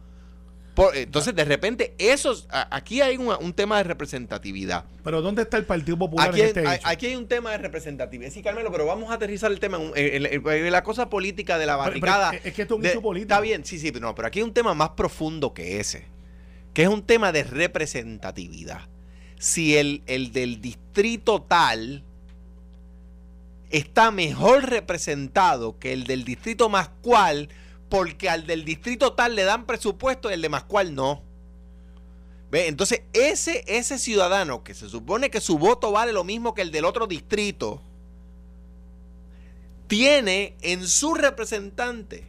[SPEAKER 3] Por- entonces, de repente, esos, aquí hay un, un tema de representatividad.
[SPEAKER 4] Pero ¿dónde está el Partido Popular
[SPEAKER 3] Aquí
[SPEAKER 4] en
[SPEAKER 3] hay,
[SPEAKER 4] este
[SPEAKER 3] hay-
[SPEAKER 4] hecho?
[SPEAKER 3] aquí hay un tema de representatividad. Sí, Carmelo, pero vamos a aterrizar el tema en, un- en- en- en la cosa política de la
[SPEAKER 4] Pero- pero
[SPEAKER 3] barricada.
[SPEAKER 4] es que esto es un político.
[SPEAKER 3] Está bien, sí, sí, pero no, pero aquí hay un tema más profundo que ese, que es un tema de representatividad. Si el, el del distrito tal está mejor representado que el del distrito más cual, porque al del distrito tal le dan presupuesto y el de más cual no. ¿Ve? Entonces, ese, ese ciudadano que se supone que su voto vale lo mismo que el del otro distrito, tiene en su representante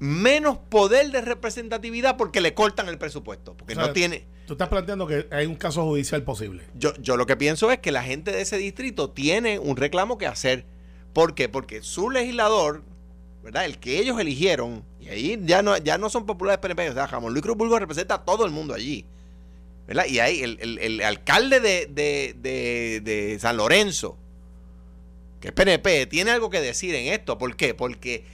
[SPEAKER 3] menos poder de representatividad porque le cortan el presupuesto. Porque
[SPEAKER 4] O sea,
[SPEAKER 3] no tiene.
[SPEAKER 4] Tú estás planteando que hay un caso judicial posible.
[SPEAKER 3] Yo, yo lo que pienso es que la gente de ese distrito tiene un reclamo que hacer. ¿Por qué? Porque su legislador, ¿verdad? El que ellos eligieron, y ahí ya no, ya no son populares PNP, o sea, Ramón Luis Cruz Burgos representa a todo el mundo allí. ¿Verdad? Y ahí el, el- el alcalde de, de- de- San Lorenzo, que es PNP, tiene algo que decir en esto. ¿Por qué? Porque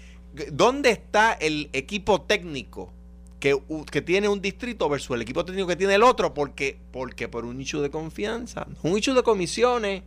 [SPEAKER 3] ¿dónde está el equipo técnico que, que tiene un distrito versus el equipo técnico que tiene el otro? Porque, porque por un issue de confianza, un issue de comisiones.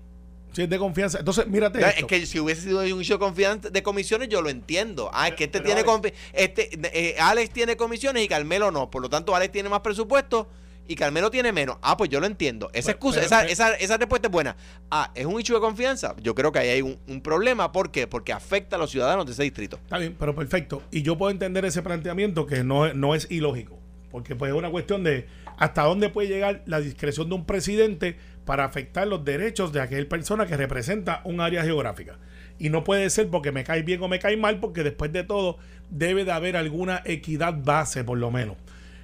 [SPEAKER 4] Si es de confianza. Entonces, mírate.
[SPEAKER 3] Es que si hubiese sido un issue de confianza de comisiones, yo lo entiendo. Ah, es que este
[SPEAKER 4] Pero,
[SPEAKER 3] tiene
[SPEAKER 4] Alex.
[SPEAKER 3] confi- este eh, Alex tiene comisiones y Carmelo no. Por lo tanto, Alex tiene más presupuesto y Carmelo tiene menos. Ah, pues yo lo entiendo. Esa
[SPEAKER 4] Pero-
[SPEAKER 3] excusa,
[SPEAKER 4] pero-
[SPEAKER 3] esa,
[SPEAKER 4] pero-
[SPEAKER 3] esa, esa respuesta es buena. Ah, es un issue de confianza. Yo creo que ahí hay un, un problema. ¿Por qué? Porque afecta a los ciudadanos de ese distrito.
[SPEAKER 4] Está bien, pero perfecto. Y yo puedo entender ese planteamiento que no, no es ilógico. Porque pues es una cuestión de hasta dónde puede llegar la discreción de un presidente para afectar los derechos de aquella persona que representa un área geográfica. Y no puede ser porque me cae bien o me cae mal, porque después de todo debe de haber alguna equidad base por lo menos.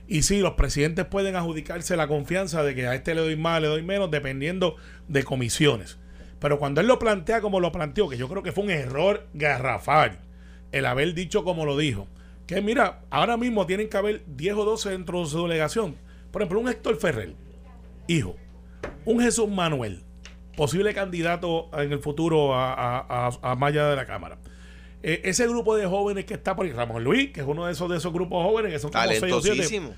[SPEAKER 4] Y sí, los presidentes pueden adjudicarse la confianza de que a este le doy más, le doy menos, dependiendo de comisiones. Pero cuando él lo plantea como lo planteó, que yo creo que fue un error garrafal, el haber dicho como lo dijo, que mira, ahora mismo tienen que haber 10 o 12 dentro de su delegación. Por ejemplo, un Héctor Ferrer, hijo, un Jesús Manuel, posible candidato en el futuro a, a, a- a Maya de la Cámara. Eh, ese grupo de jóvenes que está por ahí, Ramón Luis, que es uno de esos, de esos grupos jóvenes que son como seis o siete.
[SPEAKER 3] Talentosísimo.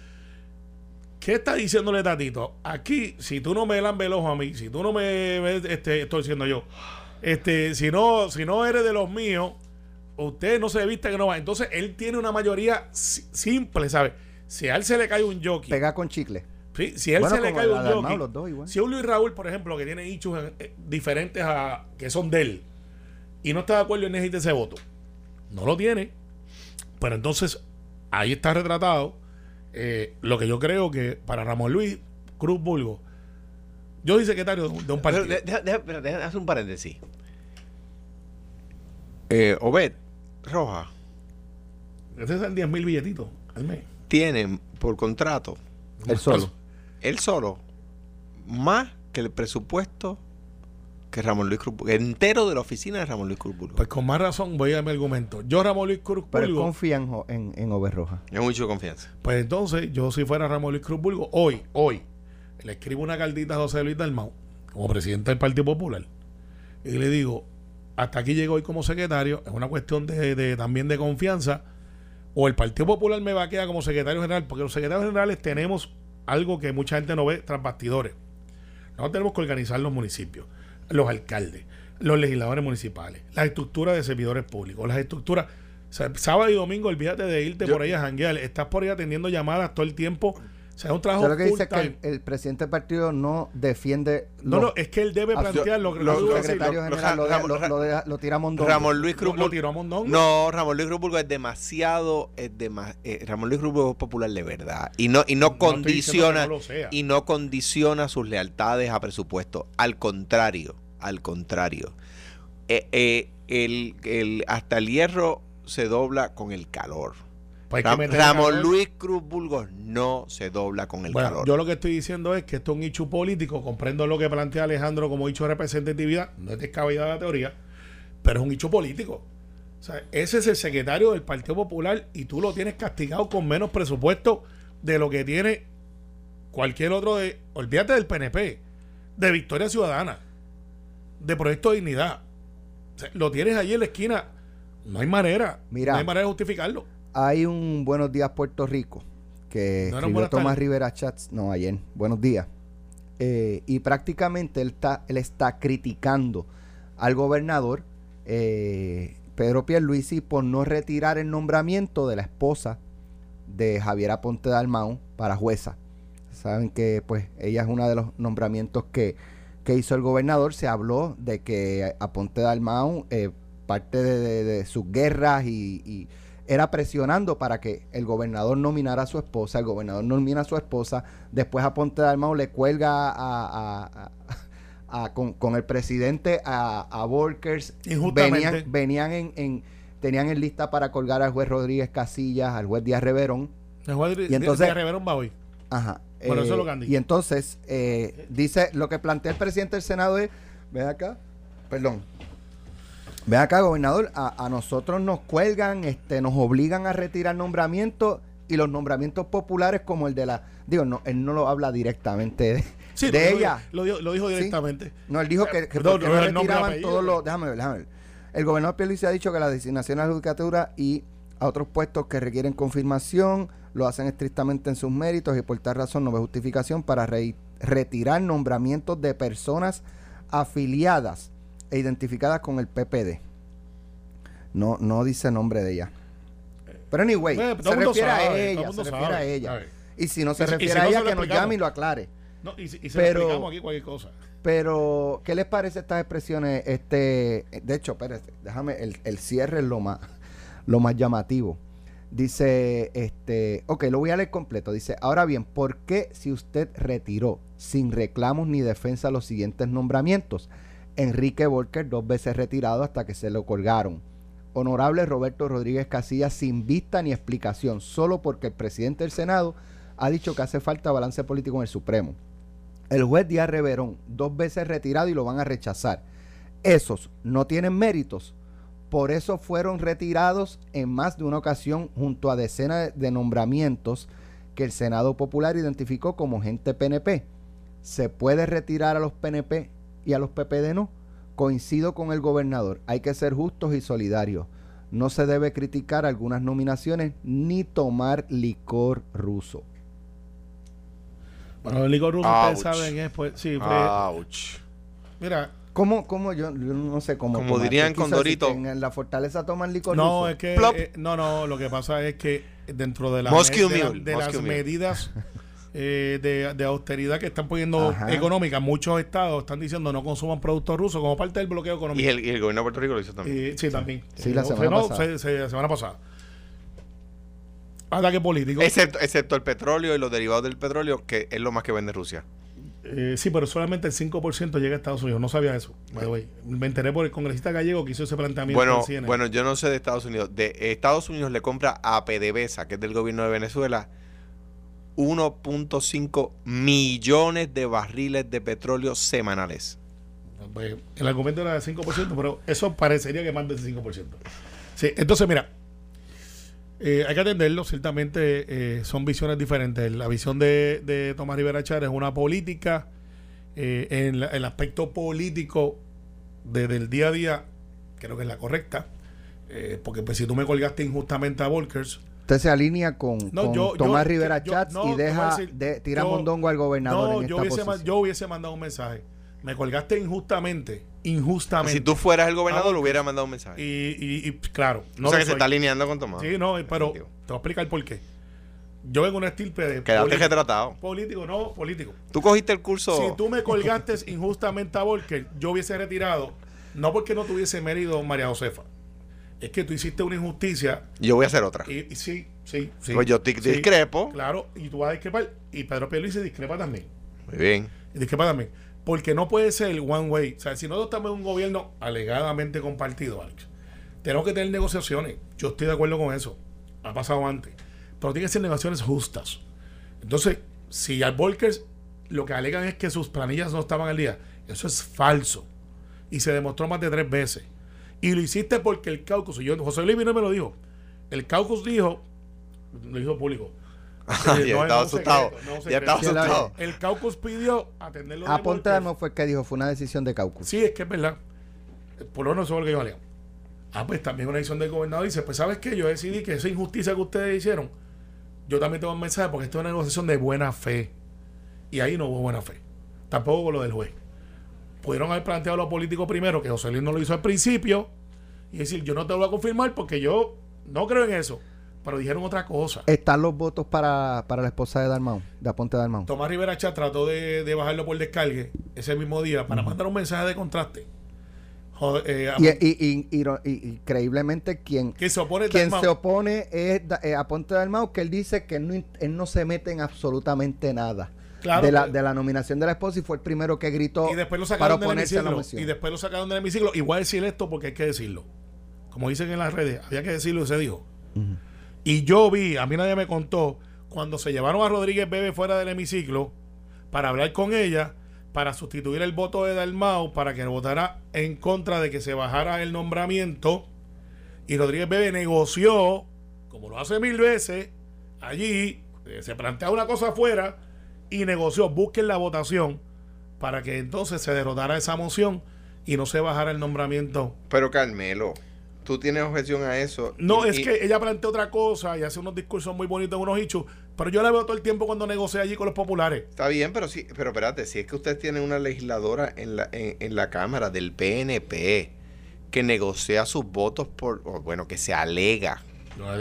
[SPEAKER 4] ¿Qué está diciéndole Tatito? Aquí, si tú no me lambes el ojo a mí, si tú no me ves, este, estoy diciendo yo, este, si no, si no eres de los míos, usted no se vista que no va. Entonces, él tiene una mayoría si- simple, ¿sabes? Si a él se le cae un jockey,
[SPEAKER 2] Pega con chicle.
[SPEAKER 4] Sí, si a él
[SPEAKER 2] Bueno,
[SPEAKER 4] se le cae
[SPEAKER 2] el
[SPEAKER 4] un jockey,
[SPEAKER 2] los dos igual.
[SPEAKER 4] si un Luis Raúl, por ejemplo, que tiene hechos eh, diferentes a que son de él, y no está de acuerdo en necesita ese voto, no lo tiene, pero entonces ahí está retratado eh, lo que yo creo que para Ramón Luis Cruz Bulgo, yo soy secretario de un, de un
[SPEAKER 3] Pero
[SPEAKER 4] partido.
[SPEAKER 3] de- deja, deja- pero deja hacer un paréntesis. Eh, Obed Roja
[SPEAKER 4] Ese es el 10 mil billetitos al mes.
[SPEAKER 3] tiene por contrato
[SPEAKER 2] Él solo.
[SPEAKER 3] Él solo más que el presupuesto que Ramón Luis Cruz entero de la oficina de Ramón Luis Cruz.
[SPEAKER 4] Pues con más razón voy a mi argumento. Yo, Ramón Luis Cruz
[SPEAKER 2] Pero él confía en, en, en
[SPEAKER 3] de confianza.
[SPEAKER 4] Pues entonces, yo si fuera Ramón Luis Cruz Burgo, hoy, hoy, le escribo una cartita a José Luis Dalmau, como presidente del Partido Popular, y le digo, hasta aquí llego hoy como secretario, es una cuestión de, de- también de confianza, o el Partido Popular me va a quedar como secretario general, porque los secretarios generales tenemos algo que mucha gente no ve tras bastidores. Nosotros tenemos que organizar los municipios, los alcaldes, los legisladores municipales, las estructuras de servidores públicos, las estructuras. O sea, sábado y domingo, olvídate de irte
[SPEAKER 3] Yo-
[SPEAKER 4] por ahí a janguear. Estás por ahí atendiendo llamadas todo el tiempo. Sea, es un trabajo
[SPEAKER 2] Usted lo que dice que el, presidente del partido no defiende
[SPEAKER 4] No,
[SPEAKER 2] los,
[SPEAKER 4] no, es que él debe
[SPEAKER 2] Ah,
[SPEAKER 4] plantear lo que
[SPEAKER 3] lo-
[SPEAKER 4] lo,
[SPEAKER 2] los
[SPEAKER 3] lo-
[SPEAKER 4] lo-
[SPEAKER 2] secretarios
[SPEAKER 3] lo-
[SPEAKER 2] generales, lo, deja-
[SPEAKER 3] Ramón-
[SPEAKER 2] lo- lo deja- lo tira Mondongo.
[SPEAKER 3] Ramón Luis Cruz
[SPEAKER 4] lo
[SPEAKER 3] Bul-
[SPEAKER 4] tiró a Mondongo.
[SPEAKER 3] No, Ramón Luis Cruz es demasiado, es dema- eh, Ramón Luis Cruz es popular de verdad y no y no, condiciona y no condiciona sus lealtades a presupuesto. Al contrario, al contrario, Eh, eh, el, el- hasta el hierro se dobla con el calor.
[SPEAKER 4] Pues
[SPEAKER 3] Ram- Ramón. Luis Cruz Burgos no se dobla con el
[SPEAKER 4] Bueno,
[SPEAKER 3] calor.
[SPEAKER 4] yo lo que estoy diciendo es que esto es un hecho político. Comprendo lo que plantea Alejandro como hecho de representatividad. No es descabellada la teoría, pero es un hecho político. O sea, ese es el secretario del Partido Popular y tú lo tienes castigado con menos presupuesto de lo que tiene cualquier otro de. Olvídate del PNP, de Victoria Ciudadana, de Proyecto de Dignidad. O sea, lo tienes allí en la esquina. No hay manera.
[SPEAKER 2] Mira.
[SPEAKER 4] no hay manera de justificarlo.
[SPEAKER 2] Hay un Buenos Días Puerto Rico que
[SPEAKER 4] No
[SPEAKER 2] escribió Tomás. Rivera Chats, no, ayer, buenos días. Eh, y prácticamente él está, él está criticando al gobernador eh, Pedro Pierluisi por no retirar el nombramiento de la esposa de Javier Aponte Dalmau para jueza. Saben que pues ella es uno de los nombramientos que, que hizo el gobernador. Se habló de que Aponte Dalmau, eh, parte de, de- de sus guerras y, y era presionando para que el gobernador nominara a su esposa. El gobernador nomina a su esposa. Después Aponte Dalmau le cuelga a, a- a- a- con, con el presidente a, a.
[SPEAKER 4] Injustamente.
[SPEAKER 2] Venían, venían en, en- tenían en lista para colgar al juez Rodríguez Casillas, al juez Díaz Reverón.
[SPEAKER 4] El juez de-
[SPEAKER 2] Y entonces-
[SPEAKER 4] de Reverón va hoy.
[SPEAKER 2] Ajá. Eh,
[SPEAKER 4] eso es lo.
[SPEAKER 2] Y entonces, eh, dice, lo que plantea el presidente del Senado es, ven acá, perdón, ven acá, gobernador, a, a nosotros nos cuelgan, este, nos obligan a retirar nombramientos y los nombramientos populares como el de la, digo, no, él no lo habla directamente de,
[SPEAKER 4] Sí,
[SPEAKER 2] de ella.
[SPEAKER 4] Lo, dijo- lo dijo
[SPEAKER 2] Sí.
[SPEAKER 4] directamente.
[SPEAKER 2] No, él dijo que, que
[SPEAKER 4] No, no
[SPEAKER 2] retiraban todos los, déjame ver, déjame ver. El gobernador Pierluisi ha dicho que las designaciones a la judicatura y a otros puestos que requieren confirmación lo hacen estrictamente en sus méritos y por tal razón no ve justificación para re- retirar nombramientos de personas afiliadas e identificadas con el PPD. No, no dice nombre de ella. Pero anyway,
[SPEAKER 4] Eh,
[SPEAKER 2] se refiere
[SPEAKER 4] sabe,
[SPEAKER 2] a ella, se refiere a ella.
[SPEAKER 4] sabe.
[SPEAKER 2] Y si no se
[SPEAKER 4] Y si- y
[SPEAKER 2] refiere
[SPEAKER 4] si
[SPEAKER 2] a
[SPEAKER 4] no,
[SPEAKER 2] ella, que nos llame y lo aclare.
[SPEAKER 4] No, y, si- y se
[SPEAKER 2] Pero-
[SPEAKER 4] lo explicamos aquí cualquier cosa.
[SPEAKER 2] Pero, ¿qué les parece estas expresiones? Este, de hecho, espérate, déjame, el, el cierre es lo más, lo más llamativo. Dice, este, ok, lo voy a leer completo. Dice, ahora bien, ¿por qué si usted retiró sin reclamos ni defensa los siguientes nombramientos? Enrique Volker, dos veces retirado hasta que se lo colgaron. Honorable Roberto Rodríguez Casillas, sin vista ni explicación, solo porque el presidente del Senado ha dicho que hace falta balance político en el Supremo. El juez Díaz Reverón, dos veces retirado y lo van a rechazar. Esos no tienen méritos. Por eso fueron retirados en más de una ocasión junto a decenas de nombramientos que el Senado Popular identificó como gente PNP. ¿Se puede retirar a los PNP y a los PPD no? Coincido con el gobernador. Hay que ser justos y solidarios. No se debe criticar algunas nominaciones ni tomar licor ruso.
[SPEAKER 4] Bueno, el licor ruso,
[SPEAKER 3] Ouch.
[SPEAKER 4] ustedes saben, es, pues, sí, fue-
[SPEAKER 3] Ouch.
[SPEAKER 4] mira,
[SPEAKER 2] ¿Cómo, cómo yo, yo no sé cómo.
[SPEAKER 3] Como
[SPEAKER 2] tomar?
[SPEAKER 3] dirían
[SPEAKER 2] ¿Qué quiso
[SPEAKER 3] Condorito.
[SPEAKER 2] decir? ¿Que En la fortaleza toman licor
[SPEAKER 4] no,
[SPEAKER 2] ruso?
[SPEAKER 4] es que, eh, no, no, lo que pasa es que dentro de, la- de, la- de las medidas eh, de, de austeridad que están poniendo
[SPEAKER 2] Ajá.
[SPEAKER 4] económicas, muchos estados están diciendo no consuman productos rusos como parte del bloqueo económico.
[SPEAKER 3] Y el, y el gobierno de Puerto Rico lo hizo también.
[SPEAKER 4] Eh, sí, también.
[SPEAKER 2] Sí, la
[SPEAKER 4] Eh,
[SPEAKER 2] semana
[SPEAKER 4] no,
[SPEAKER 2] pasada.
[SPEAKER 4] se- se- la semana pasada. Ataque político.
[SPEAKER 3] Excepto, excepto el petróleo y los derivados del petróleo, que es lo más que vende Rusia.
[SPEAKER 4] Eh, sí, pero solamente el 5% llega a Estados Unidos. No sabía eso. by the way. Me enteré por el congresista gallego que hizo ese planteamiento
[SPEAKER 3] Bueno,
[SPEAKER 4] en
[SPEAKER 3] bueno, yo no sé de Estados Unidos. De Estados Unidos le compra a PDVSA, que es del gobierno de Venezuela, 1.5 millones de barriles de petróleo semanales.
[SPEAKER 4] Pues, el argumento era de 5%, pero eso parecería que más del 5%. Sí, entonces, mira, eh, hay que atenderlo. Ciertamente eh, son visiones diferentes. La visión de, Tomás Rivera Chávez es una política. eh, en el aspecto político de- del día a día, creo que es la correcta. porque pues, si tú me colgaste injustamente a Volkers,
[SPEAKER 2] Usted se alinea con,
[SPEAKER 4] No,
[SPEAKER 2] con
[SPEAKER 4] yo-
[SPEAKER 2] Tomás
[SPEAKER 4] yo-
[SPEAKER 2] Rivera
[SPEAKER 4] yo-
[SPEAKER 2] Chats
[SPEAKER 4] no,
[SPEAKER 2] y deja
[SPEAKER 4] decir,
[SPEAKER 2] de tirar
[SPEAKER 4] yo-
[SPEAKER 2] mondongo al gobernador
[SPEAKER 4] no,
[SPEAKER 2] en
[SPEAKER 4] yo
[SPEAKER 2] esta
[SPEAKER 4] hubiese, ma-
[SPEAKER 2] posición.
[SPEAKER 4] yo hubiese mandado un mensaje. me colgaste injustamente, injustamente.
[SPEAKER 3] Si tú fueras el gobernador,
[SPEAKER 4] Ah,
[SPEAKER 3] le hubiera mandado un mensaje.
[SPEAKER 4] y, y- y, claro, no
[SPEAKER 3] o sea que se está alineando con Tomás.
[SPEAKER 4] Sí, no, pero te voy a explicar por qué. Yo vengo una estirpe de
[SPEAKER 3] Quedaste retratado.
[SPEAKER 4] político, no, político.
[SPEAKER 3] Tú cogiste el curso.
[SPEAKER 4] Si tú me colgaste injustamente a Volker, yo hubiese retirado, no porque no tuviese mérito María Josefa. Es que tú hiciste una injusticia
[SPEAKER 3] Yo voy a hacer otra.
[SPEAKER 4] y, y sí, sí, sí.
[SPEAKER 3] Pues yo te
[SPEAKER 4] sí,
[SPEAKER 3] discrepo.
[SPEAKER 4] Claro, y tú vas a discrepar. Y Pedro Pierluisi discrepa también.
[SPEAKER 3] Muy bien.
[SPEAKER 4] Y discrepa también. Porque no puede ser one way. O sea, si nosotros estamos en un gobierno alegadamente compartido, Alex, tenemos que tener negociaciones. Yo estoy de acuerdo con eso. Ha pasado antes. Pero tienen que ser negociaciones justas. Entonces, si al Volkers lo que alegan es que sus planillas no estaban al día, eso es falso. Y se demostró más de tres veces. Y lo hiciste porque el caucus, y yo, José Luis vino y me lo dijo. El caucus dijo, lo dijo público.
[SPEAKER 3] ya
[SPEAKER 4] Eh, no,
[SPEAKER 3] estaba
[SPEAKER 4] no
[SPEAKER 3] asustado.
[SPEAKER 4] secreto, no
[SPEAKER 3] ya
[SPEAKER 4] secreto.
[SPEAKER 3] estaba
[SPEAKER 2] Sí,
[SPEAKER 3] asustado.
[SPEAKER 4] El caucus pidió atenderlo Volkers.
[SPEAKER 2] Dalmau fue el que dijo, fue una decisión de caucus.
[SPEAKER 4] Sí, es que es verdad. Por lo menos eso es lo que yo valía. Ah, pues también una decisión del gobernador dice, pues ¿sabes qué? Yo decidí que esa injusticia que ustedes hicieron, yo también tengo un mensaje porque esto es una negociación de buena fe. Y ahí no hubo buena fe. Tampoco con lo del juez. Pudieron haber planteado lo político primero, que José Luis no lo hizo al principio, y decir, yo no te lo voy a confirmar porque yo no creo en eso. Pero dijeron otra cosa.
[SPEAKER 2] Están los votos para, para la esposa de Dalmau, de Aponte Dalmau.
[SPEAKER 4] Tomás Rivera Chat trató de, de bajarlo por descargue ese mismo día para mandar un mensaje de contraste. Eh,
[SPEAKER 2] Y, y, increíblemente quien,
[SPEAKER 4] que se opone
[SPEAKER 2] quien se opone es eh, Aponte Dalmau, que él dice que él no, él no se mete en absolutamente nada.
[SPEAKER 4] Claro,
[SPEAKER 2] de, la, de la nominación de la esposa y fue el primero que gritó
[SPEAKER 4] y después lo
[SPEAKER 2] para
[SPEAKER 4] sacaron del
[SPEAKER 2] oponerse a la
[SPEAKER 4] hemiciclo.
[SPEAKER 2] moción.
[SPEAKER 4] Y después lo sacaron del hemiciclo. Y voy a decir esto porque hay que decirlo. Como dicen en las redes, había que decirlo y se dijo. Y yo vi, a mí nadie me contó, cuando se llevaron a Rodríguez Bebe fuera del hemiciclo para hablar con ella, para sustituir el voto de Dalmau, para que votara en contra de que se bajara el nombramiento. Y Rodríguez Bebe negoció, como lo hace mil veces, allí, eh, se plantea una cosa afuera y negoció, busquen la votación para que entonces se derrotara esa moción y no se bajara el nombramiento
[SPEAKER 3] Pero Carmelo, tú tienes objeción a eso.
[SPEAKER 4] no,
[SPEAKER 3] Y-
[SPEAKER 4] es
[SPEAKER 3] y-
[SPEAKER 4] que ella plantea otra cosa y hace unos discursos muy bonitos en unos hechos, pero yo la veo todo el tiempo cuando negocia allí con los populares.
[SPEAKER 3] Está bien, pero sí, pero espérate, si es que usted tiene una legisladora en la, en, en la Cámara del PNP que negocia sus votos por, bueno, que se alega,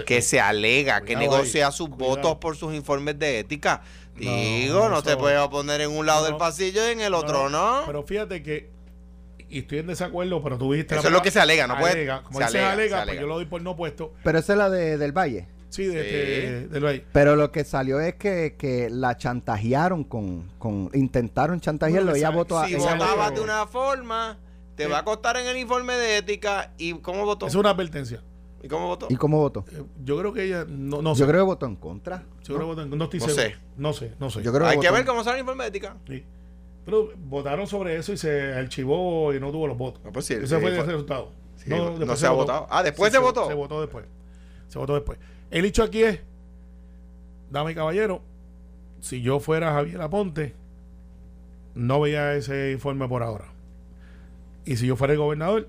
[SPEAKER 3] que se alega, que
[SPEAKER 4] Cuidado ahí,
[SPEAKER 3] negocia sus
[SPEAKER 4] cuidado.
[SPEAKER 3] votos por sus informes de ética. Digo, no, te puedes oponer en un lado
[SPEAKER 4] No,
[SPEAKER 3] del pasillo y en el otro no.
[SPEAKER 4] Pero fíjate que, y estoy en desacuerdo, pero tú dijiste...
[SPEAKER 3] Eso
[SPEAKER 4] la
[SPEAKER 3] es lo que se alega, no puede-
[SPEAKER 4] Alega, Como
[SPEAKER 3] se
[SPEAKER 4] dice
[SPEAKER 3] alega,
[SPEAKER 4] alega,
[SPEAKER 3] se
[SPEAKER 4] pues yo lo doy por no puesto.
[SPEAKER 2] Pero esa es la de, del Valle.
[SPEAKER 4] Sí, de,
[SPEAKER 3] Sí.
[SPEAKER 4] de- ahí.
[SPEAKER 2] Pero lo que salió es que, que la chantajearon con, con intentaron chantajearlo.
[SPEAKER 4] Bueno,
[SPEAKER 2] ella votó a
[SPEAKER 3] si votabas de una forma, te va a costar en el informe de ética. ¿Y cómo votó?
[SPEAKER 4] Es una advertencia.
[SPEAKER 3] ¿Y cómo votó?
[SPEAKER 2] ¿Y cómo votó?
[SPEAKER 4] Eh, Yo creo que ella... No, no sé.
[SPEAKER 2] Yo creo que votó en contra.
[SPEAKER 4] Yo creo que no estoy
[SPEAKER 3] No
[SPEAKER 4] seguro.
[SPEAKER 3] sé.
[SPEAKER 4] No sé, no sé.
[SPEAKER 2] Yo creo
[SPEAKER 3] Hay que
[SPEAKER 2] votó
[SPEAKER 3] ver
[SPEAKER 2] en-
[SPEAKER 3] cómo sale el informe de ética.
[SPEAKER 4] Sí. Pero votaron sobre eso y se archivó y no tuvo los votos.
[SPEAKER 3] No, pues sí,
[SPEAKER 4] Ese
[SPEAKER 3] sí,
[SPEAKER 4] fue el
[SPEAKER 3] fue-
[SPEAKER 4] resultado.
[SPEAKER 3] sí, no se ha votado. Ah, ¿después se votó?
[SPEAKER 4] Se votó después. Se votó después. El hecho aquí es, dame caballero, si yo fuera Javier Aponte, no veía ese informe por ahora. Y si yo fuera el gobernador,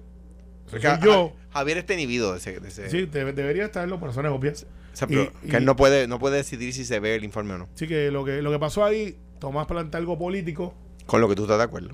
[SPEAKER 4] soy
[SPEAKER 3] a-
[SPEAKER 4] yo,
[SPEAKER 3] a- Javier está inhibido de ese. de ese-
[SPEAKER 4] sí, debe- debería estarlo por razones obvias.
[SPEAKER 3] o sea, pero
[SPEAKER 4] y-
[SPEAKER 3] que él no puede, no puede decidir si se ve el informe o no.
[SPEAKER 4] Así que lo que, lo que pasó ahí, Tomás plantea algo político,
[SPEAKER 3] Con lo que tú estás de acuerdo.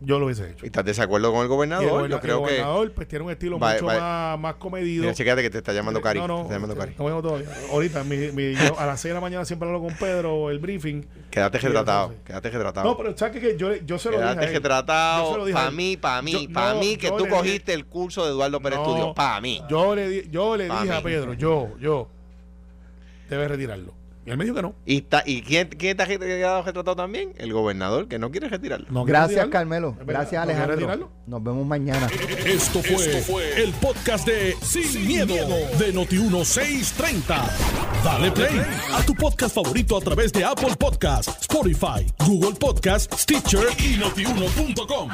[SPEAKER 4] Yo lo hubiese hecho.
[SPEAKER 3] ¿Y estás de desacuerdo con el
[SPEAKER 4] el,
[SPEAKER 3] gobernador?
[SPEAKER 4] goberna-
[SPEAKER 3] Yo
[SPEAKER 4] el
[SPEAKER 3] creo que.
[SPEAKER 4] gobernador pues tiene un estilo
[SPEAKER 3] Va-
[SPEAKER 4] mucho
[SPEAKER 3] va-
[SPEAKER 4] más, más comedido.
[SPEAKER 3] Mira, chécate que te está llamando Cari.
[SPEAKER 4] No, no,
[SPEAKER 3] está llamando Cari.
[SPEAKER 4] no vengo todavía. Ahorita, mi, mi- yo a las 6 de la mañana siempre hablo con Pedro, el briefing.
[SPEAKER 3] Quédate retratado. Quédate retratado.
[SPEAKER 4] No, pero ¿sabes qué? Yo, yo se lo dije.
[SPEAKER 3] Quédate.
[SPEAKER 4] Yo se
[SPEAKER 3] retratado.
[SPEAKER 4] dije
[SPEAKER 3] Para mí, para mí, para mí, que tú
[SPEAKER 4] dije-
[SPEAKER 3] cogiste el curso de Eduardo Pérez
[SPEAKER 4] No,
[SPEAKER 3] Estudio. Para mí.
[SPEAKER 4] Yo le, di- yo le dije a. Pedro, yo, yo, debe retirarlo. Y él me dijo que no.
[SPEAKER 3] ¿Y, está, y quién, quién está quedado retratado también? El gobernador, que no quiere retirarlo.
[SPEAKER 4] No quiere
[SPEAKER 2] Gracias,
[SPEAKER 4] retirarlo.
[SPEAKER 2] Carmelo. Gracias,
[SPEAKER 4] no
[SPEAKER 2] Alejandro.
[SPEAKER 4] retirarlo.
[SPEAKER 2] Nos vemos mañana.
[SPEAKER 1] Esto fue, el podcast de Sin, miedo, de Noti1630. Dale play a tu podcast favorito a través de Apple Podcasts, Spotify, Google Podcasts, Stitcher y notiuno.com.